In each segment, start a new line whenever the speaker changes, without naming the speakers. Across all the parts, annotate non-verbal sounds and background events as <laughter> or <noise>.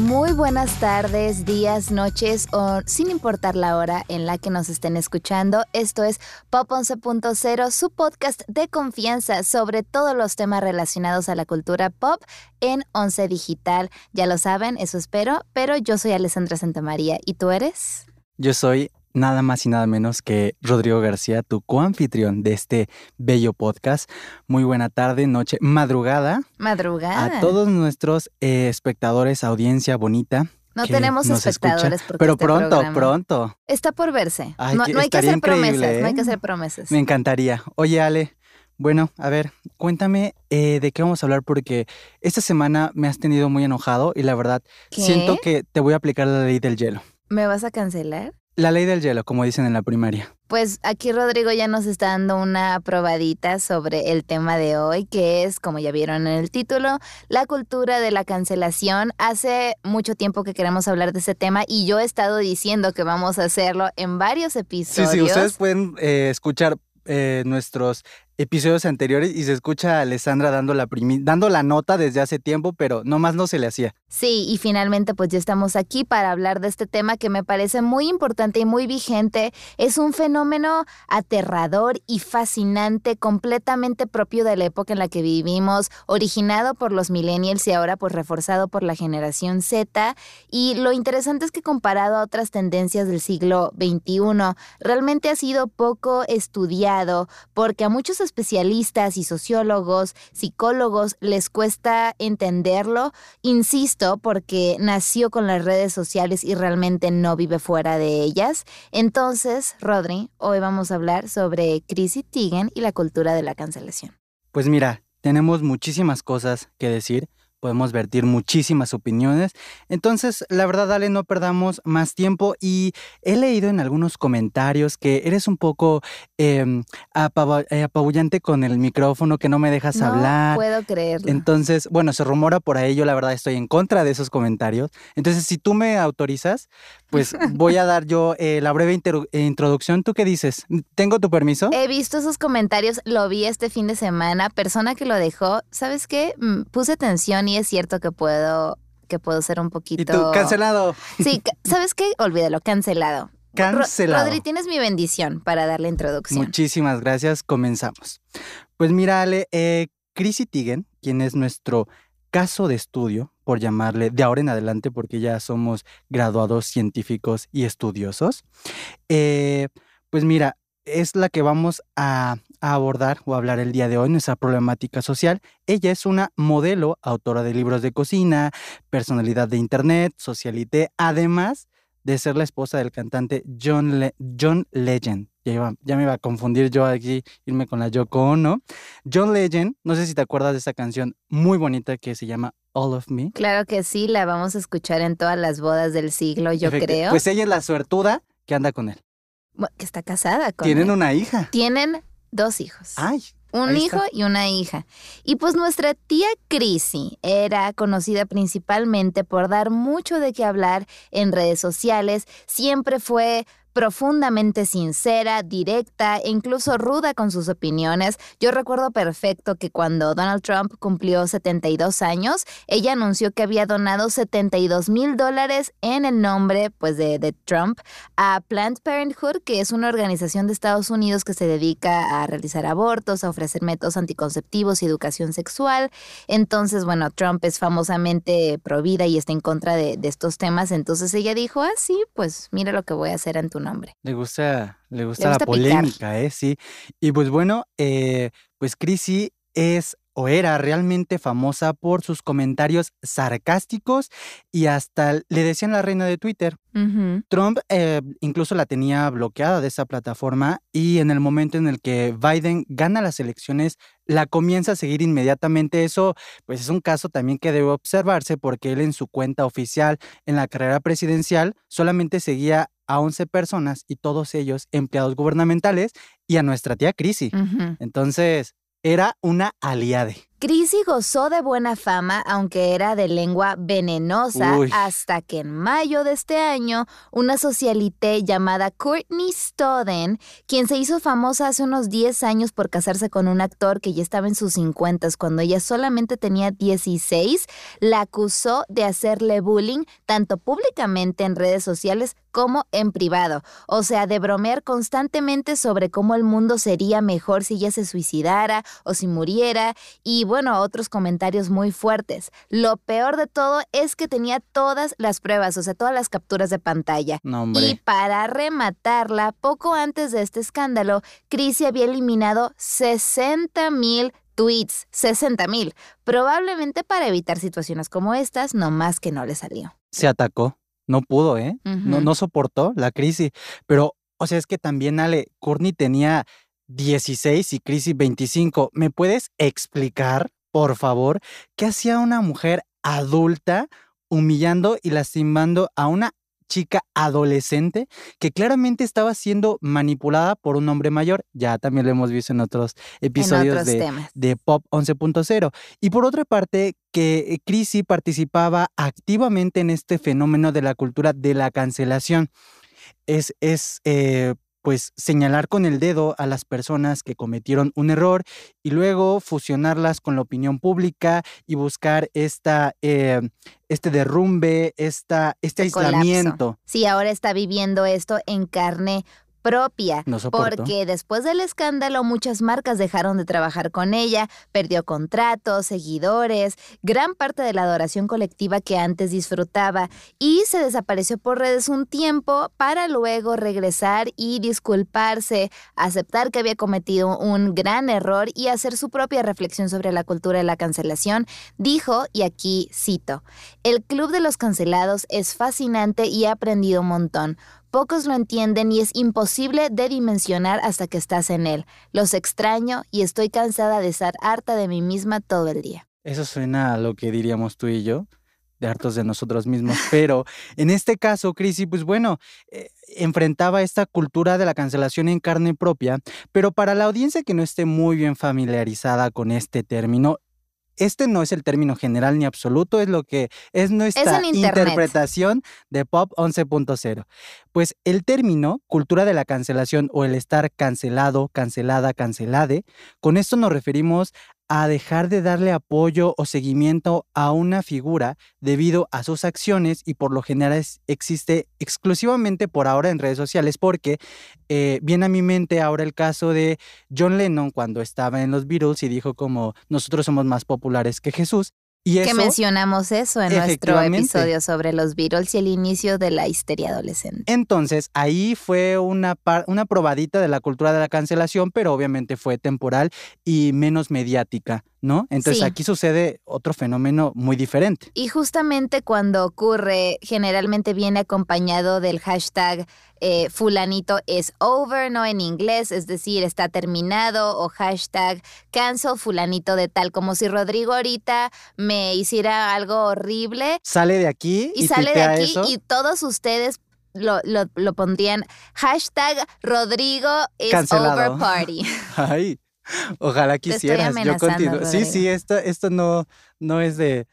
Muy buenas tardes, días, noches o sin importar la hora en la que nos estén escuchando. Esto es Pop 11.0, su podcast de confianza sobre todos los temas relacionados a la cultura pop en 11 Digital. Ya lo saben, eso espero, pero yo soy Alessandra Santamaría. ¿Y tú eres?
Yo soy nada más y nada menos que Rodrigo García, tu coanfitrión de este bello podcast. Muy buena tarde, noche, madrugada.
Madrugada.
A todos nuestros eh, espectadores, audiencia bonita.
No tenemos espectadores,
pero
este
pronto, pronto.
Está por verse. no, hay que hacer promesas, no hay que ¿eh? hacer promesas.
Me encantaría. Oye, Ale, bueno, a ver, cuéntame eh, de qué vamos a hablar porque esta semana me has tenido muy enojado y la verdad siento que te voy a aplicar la ley del hielo.
¿Me vas a cancelar?
La ley del hielo, como dicen en la primaria.
Pues aquí Rodrigo ya nos está dando una probadita sobre el tema de hoy, que es, como ya vieron en el título, la cultura de la cancelación. Hace mucho tiempo que queremos hablar de ese tema y yo he estado diciendo que vamos a hacerlo en varios episodios.
Sí, sí, ustedes pueden eh, escuchar eh, nuestros episodios anteriores y se escucha a Alessandra dando la, dando la nota desde hace tiempo, pero nomás no se le hacía.
Sí, y finalmente pues ya estamos aquí para hablar de este tema que me parece muy importante y muy vigente. Es un fenómeno aterrador y fascinante, completamente propio de la época en la que vivimos, originado por los millennials y ahora pues reforzado por la generación Z. Y lo interesante es que comparado a otras tendencias del siglo XXI, realmente ha sido poco estudiado porque a muchos especialistas y sociólogos, psicólogos les cuesta entenderlo, insisto, porque nació con las redes sociales y realmente no vive fuera de ellas. Entonces, Rodri, hoy vamos a hablar sobre Chrissy Teigen y la cultura de la cancelación.
Pues mira, tenemos muchísimas cosas que decir podemos vertir muchísimas opiniones. Entonces, la verdad, dale, no perdamos más tiempo y he leído en algunos comentarios que eres un poco em, eh, apabullante con el micrófono, que no me dejas
no
hablar.
puedo creerlo.
Entonces, bueno, se rumora por ahí, yo la verdad estoy en contra de esos comentarios. Entonces, si tú me autorizas, pues voy a dar yo eh, la breve introducción. ¿Tú qué dices? ¿Tengo tu permiso?
He visto esos comentarios, lo vi este fin de semana, persona que lo dejó, ¿sabes qué? Mm, puse atención y es cierto que puedo que puedo ser un poquito...
¿Y tú, cancelado?
Sí, <laughs> ¿sabes qué? Olvídalo, cancelado.
Cancelado.
Rodri, tienes mi bendición para dar la introducción.
Muchísimas gracias, comenzamos. Pues mira, Ale, eh, Chrissy Teigen, quien es nuestro caso de estudio, por llamarle de ahora en adelante, porque ya somos graduados científicos y estudiosos, eh, pues mira, es la que vamos a, abordar o hablar el día de hoy, nuestra problemática social. Ella es una modelo, autora de libros de cocina, personalidad de internet, socialité, además de ser la esposa del cantante John, John Legend. Ya, ya, me iba a confundir yo aquí, irme con la Yoko Ono. John Legend, no sé si te acuerdas de esa canción muy bonita que se llama All of Me.
Claro que sí, la vamos a escuchar en todas las bodas del siglo, yo creo.
Pues ella es la suertuda que anda con él
que está casada con
Tienen una hija.
Tienen dos hijos.
Ay.
Un hijo y una hija. Y pues nuestra tía Chrissy era conocida principalmente por dar mucho de qué hablar en redes sociales. Siempre fue profundamente sincera, directa e incluso ruda con sus opiniones. Yo recuerdo perfecto que cuando Donald Trump cumplió 72 años, ella anunció que había donado 72 mil dólares en el nombre pues, de, Trump a Planned Parenthood, que es una organización de Estados Unidos que se dedica a realizar abortos, a ofrecer métodos anticonceptivos y educación sexual. Entonces, bueno, Trump es famosamente pro vida y está en contra de, estos temas. Entonces ella dijo, ah, sí, pues mira lo que voy a hacer en tu
le gusta, le gusta, la polémica, ¿eh? Sí. Y pues bueno, eh, pues Chrissy es o era realmente famosa por sus comentarios sarcásticos y hasta le decían la reina de Twitter. Trump eh, incluso la tenía bloqueada de esa plataforma y en el momento en el que Biden gana las elecciones, la comienza a seguir inmediatamente. Eso pues es un caso también que debe observarse porque él en su cuenta oficial en la carrera presidencial solamente seguía a 11 personas y todos ellos empleados gubernamentales y a nuestra tía Crisi. Entonces, era una aliade.
Chrissy gozó de buena fama, aunque era de lengua venenosa,
Uy.
hasta que en mayo de este año, una socialité llamada Courtney Stodden, quien se hizo famosa hace unos 10 años por casarse con un actor que ya estaba en sus 50 cuando ella solamente tenía 16, la acusó de hacerle bullying tanto públicamente en redes sociales como en privado, o sea, de bromear constantemente sobre cómo el mundo sería mejor si ella se suicidara o si muriera, y bueno, otros comentarios muy fuertes. Lo peor de todo es que tenía todas las pruebas, o sea, todas las capturas de pantalla.
No,
Y para rematarla, poco antes de este escándalo, Chrissy había eliminado 60 mil tweets, 60 mil, probablemente para evitar situaciones como estas, no más que no le salió.
Se atacó. No pudo, ¿eh? No, no soportó la crisis. Pero, o sea, es que también, Ale, Courtney tenía 16 y Crisis 25. ¿Me puedes explicar, por favor, qué hacía una mujer adulta humillando y lastimando a una chica adolescente que claramente estaba siendo manipulada por un hombre mayor? Ya también lo hemos visto en otros
En
episodios
otros
de, Pop 11.0. Y por otra parte, que Chrissy participaba activamente en este fenómeno de la cultura de la cancelación. Es, es eh, pues señalar con el dedo a las personas que cometieron un error y luego fusionarlas con la opinión pública y buscar esta, eh, este derrumbe, esta, este
Este colapso.
aislamiento.
Sí, ahora está viviendo esto en carne propia.
No.
Porque después del escándalo muchas marcas dejaron de trabajar con ella, perdió contratos, seguidores, gran parte de la adoración colectiva que antes disfrutaba y se desapareció por redes un tiempo para luego regresar y disculparse, aceptar que había cometido un gran error y hacer su propia reflexión sobre la cultura de la cancelación. Dijo, y aquí cito, el Club de los Cancelados es fascinante y he aprendido un montón. Pocos lo entienden y es imposible de dimensionar hasta que estás en él. Los extraño y estoy cansada de estar harta de mí misma todo el día.
Eso suena a lo que diríamos tú y yo, de hartos de nosotros mismos. <laughs> Pero en este caso, Chrissy, pues bueno, eh, enfrentaba esta cultura de la cancelación en carne propia, pero para la audiencia que no esté muy bien familiarizada con este término, este no es el término general ni absoluto, es lo que es nuestra interpretación de Pop 11.0. Pues el término cultura de la cancelación o el estar cancelado, cancelada, cancelade, con esto nos referimos a dejar de darle apoyo o seguimiento a una figura debido a sus acciones y por lo general existe exclusivamente por ahora en redes sociales porque eh, viene a mi mente ahora el caso de John Lennon cuando estaba en los Beatles y dijo como nosotros somos más populares que Jesús y
Que mencionamos eso en nuestro episodio sobre los Beatles y el inicio de la histeria adolescente.
Entonces, ahí fue una, par- una probadita de la cultura de la cancelación, pero obviamente fue temporal y menos mediática, ¿no? Entonces,
Sí.
aquí sucede otro fenómeno muy diferente.
Y justamente cuando ocurre, generalmente viene acompañado del hashtag eh, fulanito es over, ¿no? En inglés, es decir, está terminado, o hashtag cancel fulanito de tal, como si Rodrigo ahorita me hiciera algo horrible
Sale de aquí
y,
y,
sale de aquí
eso.
y todos ustedes lo, lo- lo pondrían hashtag Rodrigo is
Cancelado.
over party. <laughs>
Ay, ojalá quisieras. Yo continúo. Sí, sí, esto, esto no, no es de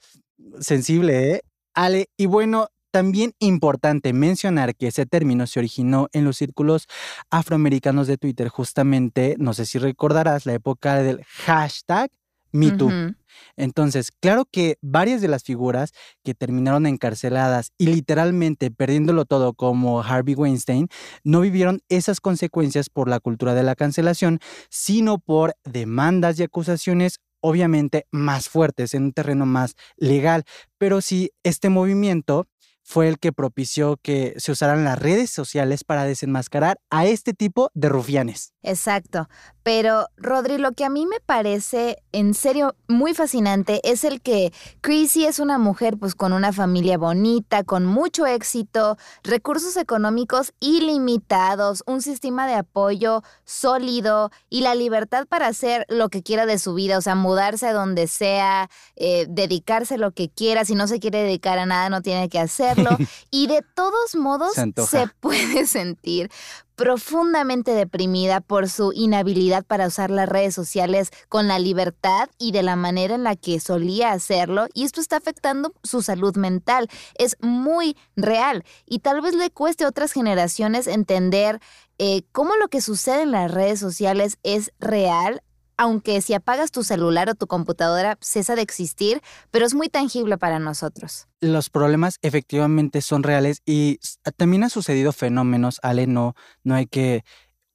sensible, ¿eh? Ale, y bueno, también importante mencionar que ese término se originó en los círculos afroamericanos de Twitter, justamente, no sé si recordarás, la época del hashtag MeToo. Entonces, claro que varias de las figuras que terminaron encarceladas y literalmente perdiéndolo todo como Harvey Weinstein, no vivieron esas consecuencias por la cultura de la cancelación, sino por demandas y acusaciones obviamente más fuertes en un terreno más legal. Pero sí, este movimiento fue el que propició que se usaran las redes sociales para desenmascarar a este tipo de rufianes.
Exacto. Pero, Rodri, lo que a mí me parece en serio muy fascinante es el que Chrissy es una mujer pues con una familia bonita, con mucho éxito, recursos económicos ilimitados, un sistema de apoyo sólido y la libertad para hacer lo que quiera de su vida, o sea, mudarse a donde sea, eh, dedicarse a lo que quiera, si no se quiere dedicar a nada no tiene que hacerlo. <laughs> y de todos modos
se
puede sentir profundamente deprimida por su inhabilidad para usar las redes sociales con la libertad y de la manera en la que solía hacerlo y esto está afectando su salud mental. Es muy real y tal vez le cueste a otras generaciones entender eh, cómo lo que sucede en las redes sociales es real. Aunque si apagas tu celular o tu computadora cesa de existir, pero es muy tangible para nosotros.
los problemas efectivamente son reales y s- también ha sucedido fenómenos, Ale, no, no hay que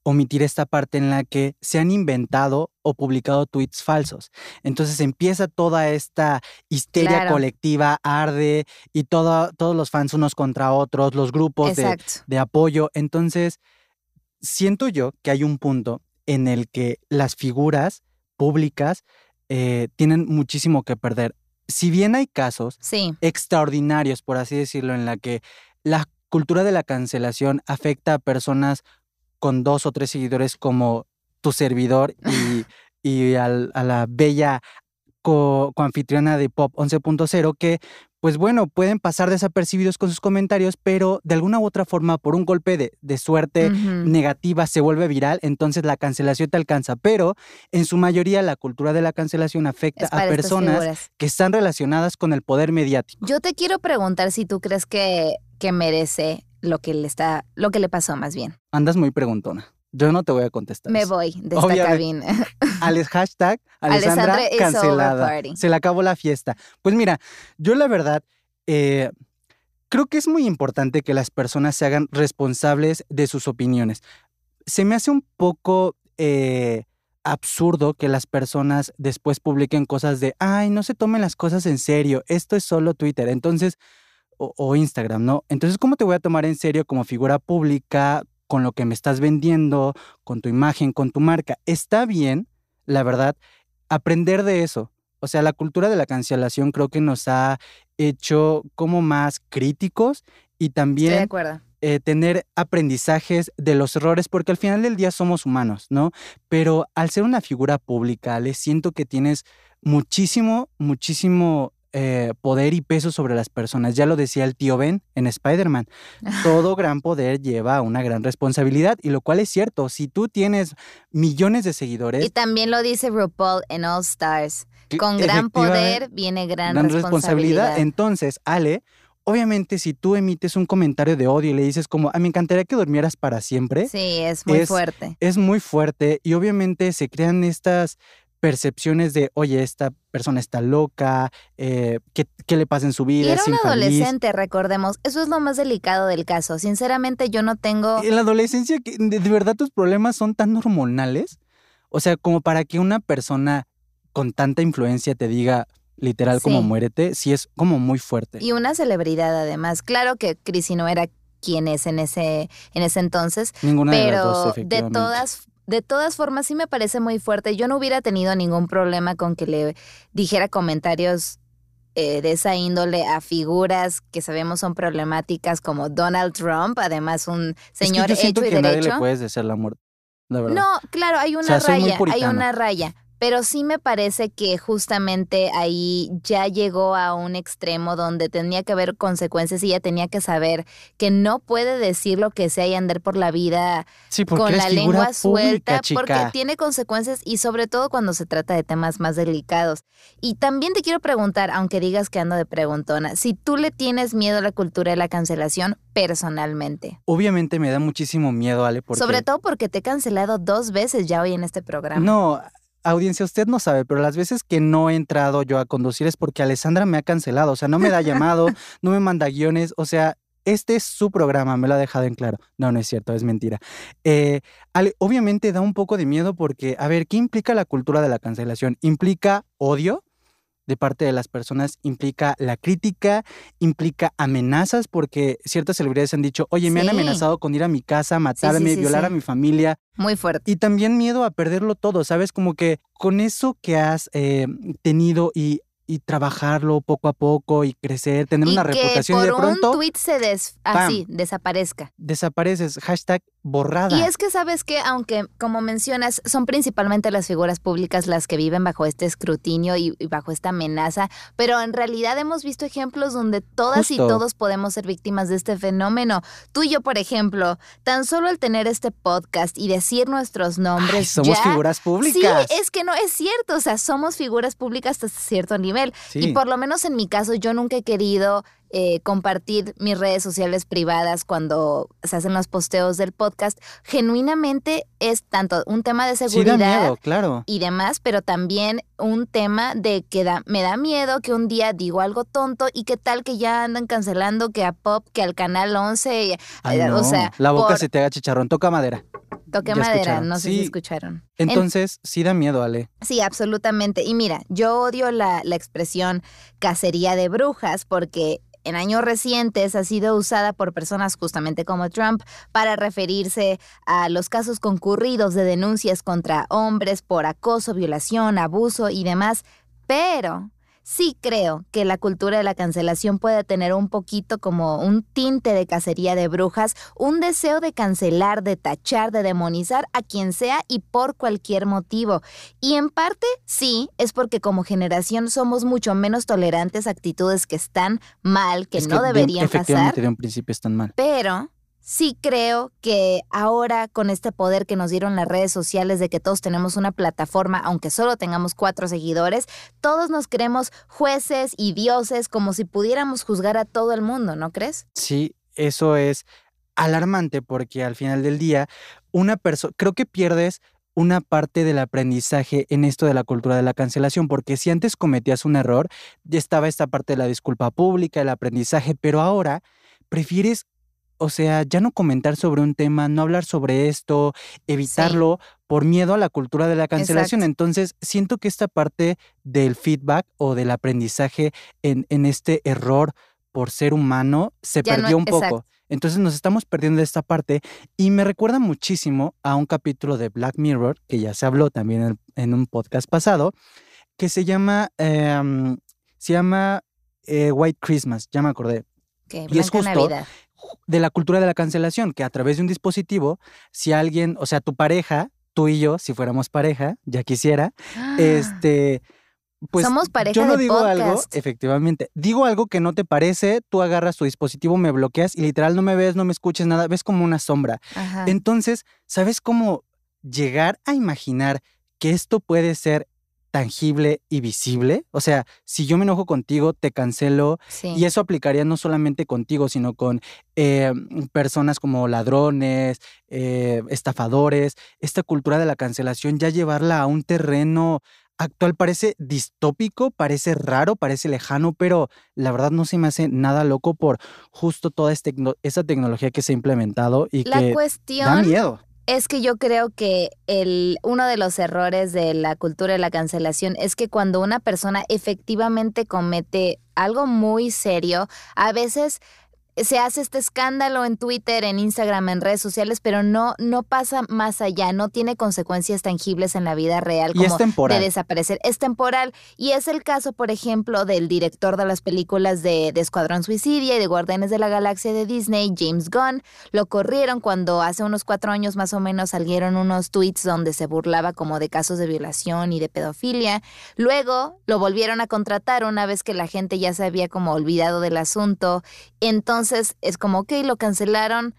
omitir esta parte en la que se han inventado o publicado tweets falsos. Entonces empieza toda esta histeria
Claro.
colectiva, arde y todo- todos los fans unos contra otros, los grupos de apoyo. Entonces, siento yo que hay un punto en el que las figuras públicas eh, tienen muchísimo que perder. Si bien hay casos
Sí,
extraordinarios, por así decirlo, en la que la cultura de la cancelación afecta a personas con dos o tres seguidores como tu servidor y, <laughs> y al- a la bella co- coanfitriona de Pop 11.0 que, pues bueno, pueden pasar desapercibidos con sus comentarios, pero de alguna u otra forma, por un golpe de, de suerte negativa, se vuelve viral, entonces la cancelación te alcanza. Pero en su mayoría la cultura de la cancelación afecta a personas que están relacionadas con el poder mediático.
Yo te quiero preguntar si tú crees que, que merece lo que le está, lo que le pasó más bien.
Andas muy preguntona. Yo no te voy a contestar.
Me
eso.
voy de esta
Obviamente.
cabina. <laughs>
Alex, hashtag Alessandra,
Alessandra
cancelada. Se le acabó la fiesta. Pues mira, yo la verdad eh, creo que es muy importante que las personas se hagan responsables de sus opiniones. Se me hace un poco eh, absurdo que las personas después publiquen cosas de, ay, no se tomen las cosas en serio, esto es solo Twitter. Entonces, o, o Instagram, ¿no? Entonces, ¿cómo te voy a tomar en serio como figura pública, con lo que me estás vendiendo, con tu imagen, con tu marca? Está bien, la verdad, aprender de eso. O sea, la cultura de la cancelación creo que nos ha hecho como más críticos y
Estoy de
también
acuerdo.
eh, tener aprendizajes de los errores, porque al final del día somos humanos, ¿no? Pero al ser una figura pública, le siento que tienes muchísimo, muchísimo eh, poder y peso sobre las personas. Ya lo decía el tío Ben en Spider-Man. Todo <laughs> gran poder lleva una gran responsabilidad, y lo cual es cierto. Si tú tienes millones de seguidores,
Y también lo dice RuPaul en All Stars. Con gran poder viene gran,
gran
responsabilidad.
Entonces, Ale, obviamente si tú emites un comentario de odio y le dices como, "Ah, me encantaría que durmieras para siempre,
Sí, es muy
es-
fuerte.
es muy fuerte y obviamente se crean estas percepciones de, oye, esta persona está loca, eh, ¿qué, qué le pasa en su
Y
vida?
era
es
un
infeliz".
adolescente, recordemos. Eso es lo más delicado del caso. Sinceramente, yo no tengo.
En la adolescencia, que- ¿de, verdad tus problemas son tan hormonales? O sea, como para que una persona con tanta influencia te diga literal como muérete, sí es como muy fuerte.
Y una celebridad, además. Claro que Chrissy no era quien es en ese, en ese entonces,
Ninguna de las
pero
dos,
de todas de todas formas sí me parece muy fuerte. Yo no hubiera tenido ningún problema con que le dijera comentarios eh, de esa índole a figuras que sabemos son problemáticas como Donald Trump, además un señor
es que yo siento
hecho y
que a nadie
derecho.
le puedes desear la muerte, la verdad.
No, claro, hay una
sea,
raya, hay una raya. Pero sí me parece que justamente ahí ya llegó a un extremo donde tenía que haber consecuencias y ella tenía que saber que no puede decir lo que sea y andar por la vida
sí,
con la lengua
pública,
suelta
chica.
porque tiene consecuencias y sobre todo cuando se trata de temas más delicados. Y también te quiero preguntar, aunque digas que ando de preguntona, si tú le tienes miedo a la cultura de la cancelación personalmente.
Obviamente me da muchísimo miedo, Ale, porque...
Sobre todo porque te he cancelado dos veces ya hoy en este programa.
No, audiencia, usted no sabe, pero las veces que no he entrado yo a conducir es porque Alessandra me ha cancelado. O sea, no me da llamado, <laughs> no me manda guiones. O sea, este es su programa, me lo ha dejado en claro. No, no es cierto, es mentira. Eh, Ale, obviamente da un poco de miedo porque, a ver, ¿qué implica la cultura de la cancelación? ¿Implica odio? De parte de las personas implica la crítica, implica amenazas, porque ciertas celebridades han dicho, oye, me han amenazado con ir a mi casa, matarme,
sí,
violar a mi familia.
Muy fuerte.
Y también miedo a perderlo todo, ¿sabes? Como que con eso que has eh, tenido y y trabajarlo poco a poco y crecer, tener
y
una
que
reputación
por
y de pronto
un tweet se des así, desaparezca.
desapareces, hashtag borrada.
Y es que sabes que, aunque como mencionas, son principalmente las figuras públicas las que viven bajo este escrutinio y, y bajo esta amenaza, pero en realidad hemos visto ejemplos donde todas y todos podemos ser víctimas de este fenómeno. Tú y yo, por ejemplo, tan solo al tener este podcast y decir nuestros nombres,
Ay, somos
ya-
figuras públicas.
Sí, es que no es cierto, o sea, somos figuras públicas hasta cierto nivel.
Sí.
Y por lo menos en mi caso, yo nunca he querido eh, compartir mis redes sociales privadas cuando se hacen los posteos del podcast. Genuinamente es tanto un tema de
Sí
seguridad
miedo, claro.
y demás, pero también un tema de que da- me da miedo que un día digo algo tonto y qué tal que ya andan cancelando que a Pop, que al Canal 11, eh, o sea,
la boca
por-
se te haga chicharrón, toca madera.
toque
ya
madera,
escucharon.
no sé si escucharon. En-
Entonces, sí da miedo, Ale.
Sí, absolutamente. Y mira, yo odio la, la expresión cacería de brujas porque en años recientes ha sido usada por personas justamente como Trump para referirse a los casos concurridos de denuncias contra hombres por acoso, violación, abuso y demás. Pero sí creo que la cultura de la cancelación puede tener un poquito como un tinte de cacería de brujas, un deseo de cancelar, de tachar, de demonizar a quien sea y por cualquier motivo. Y en parte sí, es porque como generación somos mucho menos tolerantes a actitudes que están mal, que
Es
no
de-
deberían
efectivamente,
pasar,
de un principio están mal.
pero sí creo que ahora con este poder que nos dieron las redes sociales de que todos tenemos una plataforma, aunque solo tengamos cuatro seguidores, todos nos creemos jueces y dioses como si pudiéramos juzgar a todo el mundo, ¿no crees?
Sí, eso es alarmante porque al final del día, una persona, creo que pierdes una parte del aprendizaje en esto de la cultura de la cancelación, porque si antes cometías un error, ya estaba esta parte de la disculpa pública, el aprendizaje, pero ahora prefieres, o sea, ya no comentar sobre un tema, no hablar sobre esto, evitarlo por miedo a la cultura de la cancelación.
Exacto.
Entonces, siento que esta parte del feedback o del aprendizaje en, en este error por ser humano se
Ya no-
perdió un poco.
exacto.
Entonces nos estamos perdiendo de esta parte y me recuerda muchísimo a un capítulo de Black Mirror, que ya se habló también en, en un podcast pasado, que se llama, em, se llama eh, White Christmas, ya me acordé, Y es justo
Navidad.
De la cultura de la cancelación, que a través de un dispositivo, si alguien, o sea, tu pareja, tú y yo, si fuéramos pareja, ya quisiera, este, pues
Somos pareja
yo no
de
digo algo, efectivamente, digo algo que no te parece, tú agarras tu dispositivo, me bloqueas y literal no me ves, no me escuches nada, ves como una sombra.
Ajá.
Entonces, ¿sabes cómo llegar a imaginar que esto puede ser tangible y visible? O sea, si yo me enojo contigo, te cancelo,
Sí.
y eso aplicaría no solamente contigo, sino con eh, personas como ladrones, eh, estafadores. Esta cultura de la cancelación, ya llevarla a un terreno actual parece distópico, parece raro, parece lejano, pero la verdad no se me hace nada loco por justo toda tecno- esa tecnología que se ha implementado y
La
que da miedo.
Es que yo creo que el, uno de los errores de la cultura de la cancelación es que cuando una persona efectivamente comete algo muy serio, a veces se hace este escándalo en Twitter, en Instagram, en redes sociales, pero no, no pasa más allá, no tiene consecuencias tangibles en la vida real
Y es
como
temporal.
de desaparecer. Es temporal. Y es el caso, por ejemplo, del director de las películas de, de Escuadrón Suicidia y de Guardianes de la Galaxia de Disney, James Gunn. Lo corrieron cuando hace unos cuatro años más o menos salieron unos tweets donde se burlaba como de casos de violación y de pedofilia. Luego lo volvieron a contratar una vez que la gente ya se había como olvidado del asunto. Entonces es como, ok, lo cancelaron,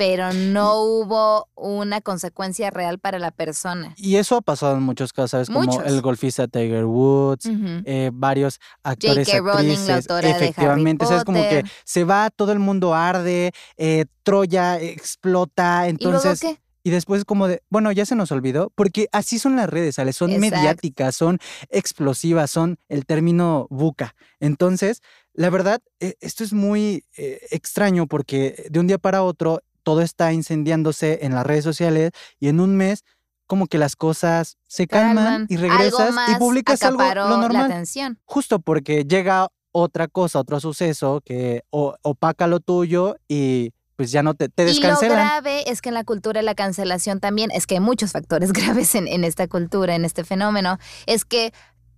pero no hubo una consecuencia real para la persona.
Y eso ha pasado en muchos casos, ¿sabes? Como
Muchos.
el golfista Tiger Woods, eh, varios actores,
J.K. Rowling, la autora de Harry
efectivamente, ¿sabes? Como que se va, todo el mundo arde, eh, Troya explota,
¿Y luego
entonces...
qué?
Y después como de, bueno, ya se nos olvidó, porque así son las redes, ¿sale? Son
Exacto.
mediáticas, son explosivas, son el término buca. Entonces, la verdad, eh, esto es muy eh, extraño porque de un día para otro todo está incendiándose en las redes sociales y en un mes como que las cosas se calman,
Calman.
y regresas y publicas algo lo normal. Justo porque llega otra cosa, otro suceso que opaca lo tuyo y pues ya no te, te
Y lo
descancelan.
grave es que en la cultura de la cancelación también, es que hay muchos factores <laughs> graves en, en esta cultura, en este fenómeno, es que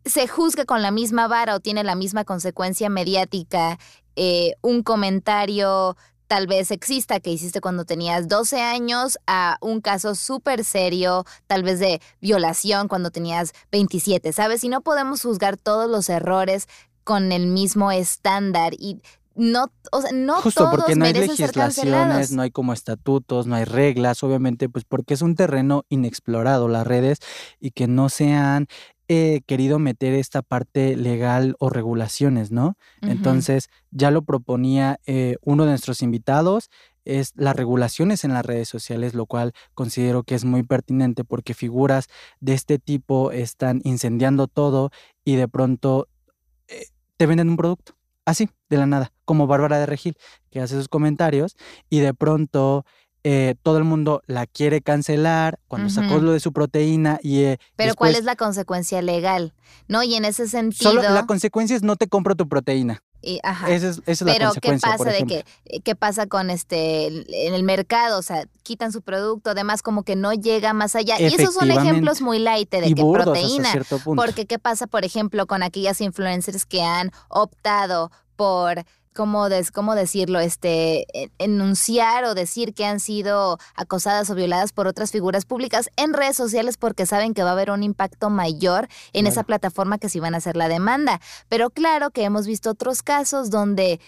se juzga con la misma vara o tiene la misma consecuencia mediática eh, un comentario tal vez exista que hiciste cuando tenías 12 años a un caso súper serio, tal vez de violación cuando tenías 27, ¿sabes? Y no podemos juzgar todos los errores con el mismo estándar y no, o sea, no
Justo
todos
porque no hay legislaciones, no hay como estatutos, no hay reglas, obviamente, pues porque es un terreno inexplorado las redes y que no se han eh, querido meter esta parte legal o regulaciones, ¿no? Entonces, ya lo proponía eh, uno de nuestros invitados, es las regulaciones en las redes sociales, lo cual considero que es muy pertinente porque figuras de este tipo están incendiando todo y de pronto eh, te venden un producto, así, de la nada, como Bárbara de Regil, que hace sus comentarios y de pronto eh, todo el mundo la quiere cancelar cuando sacó lo de su proteína y eh,
Pero ¿cuál es la consecuencia legal? ¿No? Y en ese sentido...
solo la consecuencia es no te compro tu proteína.
y- ajá.
Esa es, esa es la
Pero ¿qué
consecuencia, por
pasa de que qué pasa con este en el mercado? O sea, quitan su producto, además como que no llega más allá. Y esos son ejemplos muy light de
y
que
burdos
proteína. Porque qué pasa, por ejemplo, con aquellas influencers que han optado por ¿cómo, des- cómo decirlo? Este, e- enunciar o decir que han sido acosadas o violadas por otras figuras públicas en redes sociales porque saben que va a haber un impacto mayor en esa plataforma que si van a hacer la demanda. Pero claro que hemos visto otros casos donde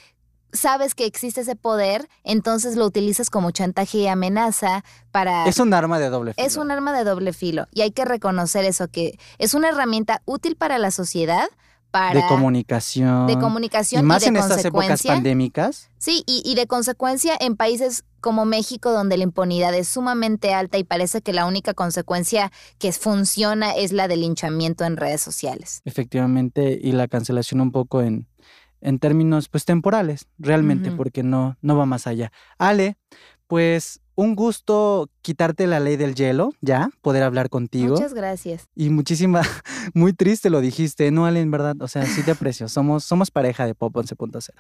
sabes que existe ese poder, entonces lo utilizas como chantaje y amenaza para...
Es un arma de doble filo.
Es un arma de doble filo y hay que reconocer eso, que es una herramienta útil para la sociedad, para...
de comunicación.
de
y
comunicación y,
más
de
en estas épocas pandémicas.
Sí, y, y de consecuencia en países como México, donde la impunidad es sumamente alta y parece que la única consecuencia que funciona es la del linchamiento en redes sociales.
Efectivamente, y la cancelación un poco en, en términos pues temporales, realmente, porque no, no va más allá. Ale, pues un gusto quitarte la ley del hielo, ya, poder hablar contigo.
Muchas gracias.
Y muchísima, <laughs> muy triste lo dijiste, no, Ale, en verdad, o sea, sí te aprecio, somos, somos pareja de Pop 11.0.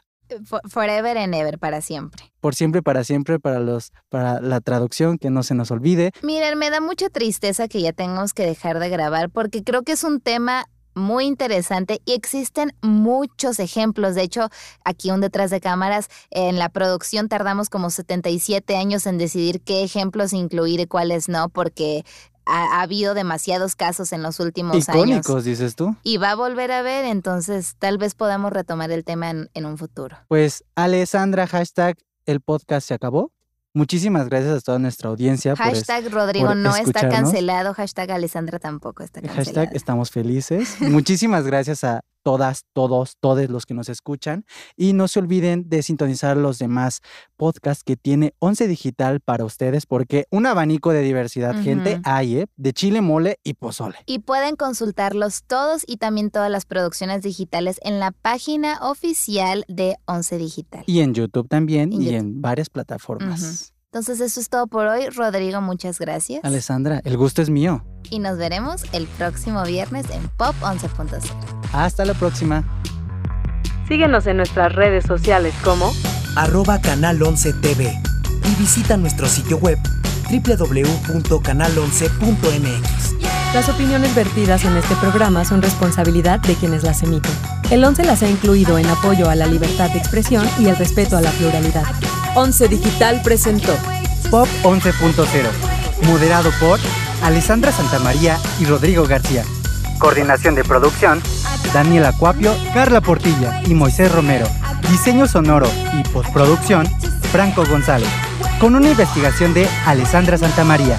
For- Forever and ever, para siempre.
Por siempre, para siempre, para los, para la traducción, que no se nos olvide.
Miren, me da mucha tristeza que ya tengamos que dejar de grabar porque creo que es un tema muy interesante y existen muchos ejemplos. De hecho, aquí un detrás de cámaras, en la producción tardamos como 77 años en decidir qué ejemplos incluir y cuáles no, porque ha, ha habido demasiados casos en los últimos años.
Icónicos, dices tú.
Y va a volver a ver, entonces tal vez podamos retomar el tema en, en un futuro.
Pues, Alessandra, hashtag, el podcast se acabó. Muchísimas gracias a toda nuestra audiencia por es-
Hashtag Rodrigo
por
no está cancelado, hashtag Alessandra tampoco está cancelada.
Hashtag estamos felices. Muchísimas gracias a todas, todos, todos los que nos escuchan. Y no se olviden de sintonizar los demás podcasts que tiene Once Digital para ustedes, porque un abanico de diversidad, gente, hay, ¿eh? De chile, mole y pozole.
Y pueden consultarlos todos y también todas las producciones digitales en la página oficial de Once Digital.
Y en YouTube también
En
y
YouTube.
en varias plataformas.
Entonces eso es todo por hoy. Rodrigo, muchas gracias.
Alessandra, el gusto es mío.
Y nos veremos el próximo viernes en Pop 11.0.
Hasta la próxima.
Síguenos en nuestras redes sociales como
arroba canal 11 TV y visita nuestro sitio web www.canal11.mx.
Las opiniones vertidas en este programa son responsabilidad de quienes las emiten. El 11 las ha incluido en apoyo a la libertad de expresión y el respeto a la pluralidad. 11 Digital presentó
Pop 11.0, moderado por Alessandra Santamaría y Rodrigo García. Coordinación de producción, Daniel Acuapio, Carla Portilla y Moisés Romero. Diseño sonoro y postproducción, Franco González. Con una investigación de Alessandra Santamaría.